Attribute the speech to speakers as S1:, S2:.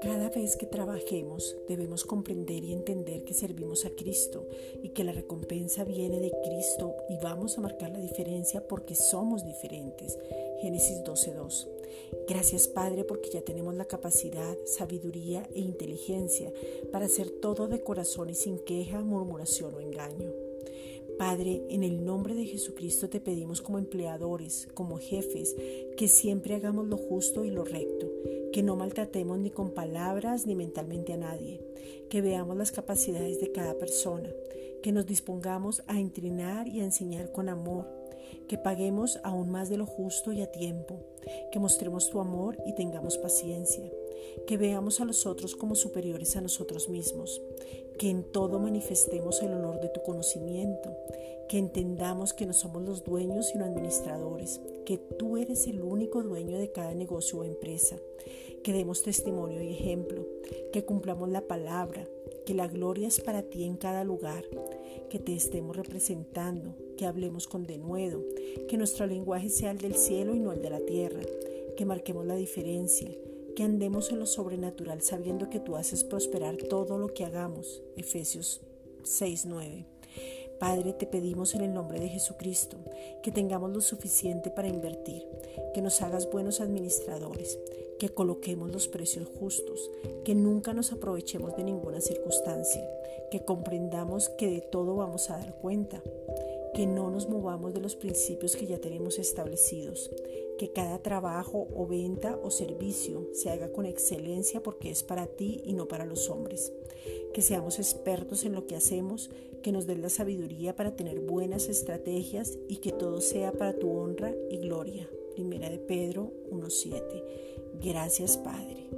S1: Cada vez que trabajemos debemos comprender y entender que servimos a Cristo y que la recompensa viene de Cristo y vamos a marcar la diferencia porque somos diferentes. Génesis 12.2. Gracias Padre porque ya tenemos la capacidad, sabiduría e inteligencia para hacer todo de corazón y sin queja, murmuración o engaño. Padre, en el nombre de Jesucristo te pedimos como empleadores, como jefes, que siempre hagamos lo justo y lo recto, que no maltratemos ni con palabras ni mentalmente a nadie, que veamos las capacidades de cada persona, que nos dispongamos a entrenar y a enseñar con amor, que paguemos aún más de lo justo y a tiempo, que mostremos tu amor y tengamos paciencia, que veamos a los otros como superiores a nosotros mismos, que en todo manifestemos el olor de tu conocimiento, que entendamos que no somos los dueños sino administradores, que tú eres el único dueño de cada negocio o empresa, que demos testimonio y ejemplo, que cumplamos la palabra, que la gloria es para ti en cada lugar, que te estemos representando, que hablemos con denuedo, que nuestro lenguaje sea el del cielo y no el de la tierra, que marquemos la diferencia, que andemos en lo sobrenatural sabiendo que tú haces prosperar todo lo que hagamos. Efesios 6:9. Padre, te pedimos en el nombre de Jesucristo que tengamos lo suficiente para invertir, que nos hagas buenos administradores, que coloquemos los precios justos, que nunca nos aprovechemos de ninguna circunstancia, que comprendamos que de todo vamos a dar cuenta, que no nos movamos de los principios que ya tenemos establecidos, que cada trabajo o venta o servicio se haga con excelencia porque es para ti y no para los hombres. Que seamos expertos en lo que hacemos, que nos den la sabiduría para tener buenas estrategias y que todo sea para tu honra y gloria. Primera de Pedro 1.7. Gracias Padre.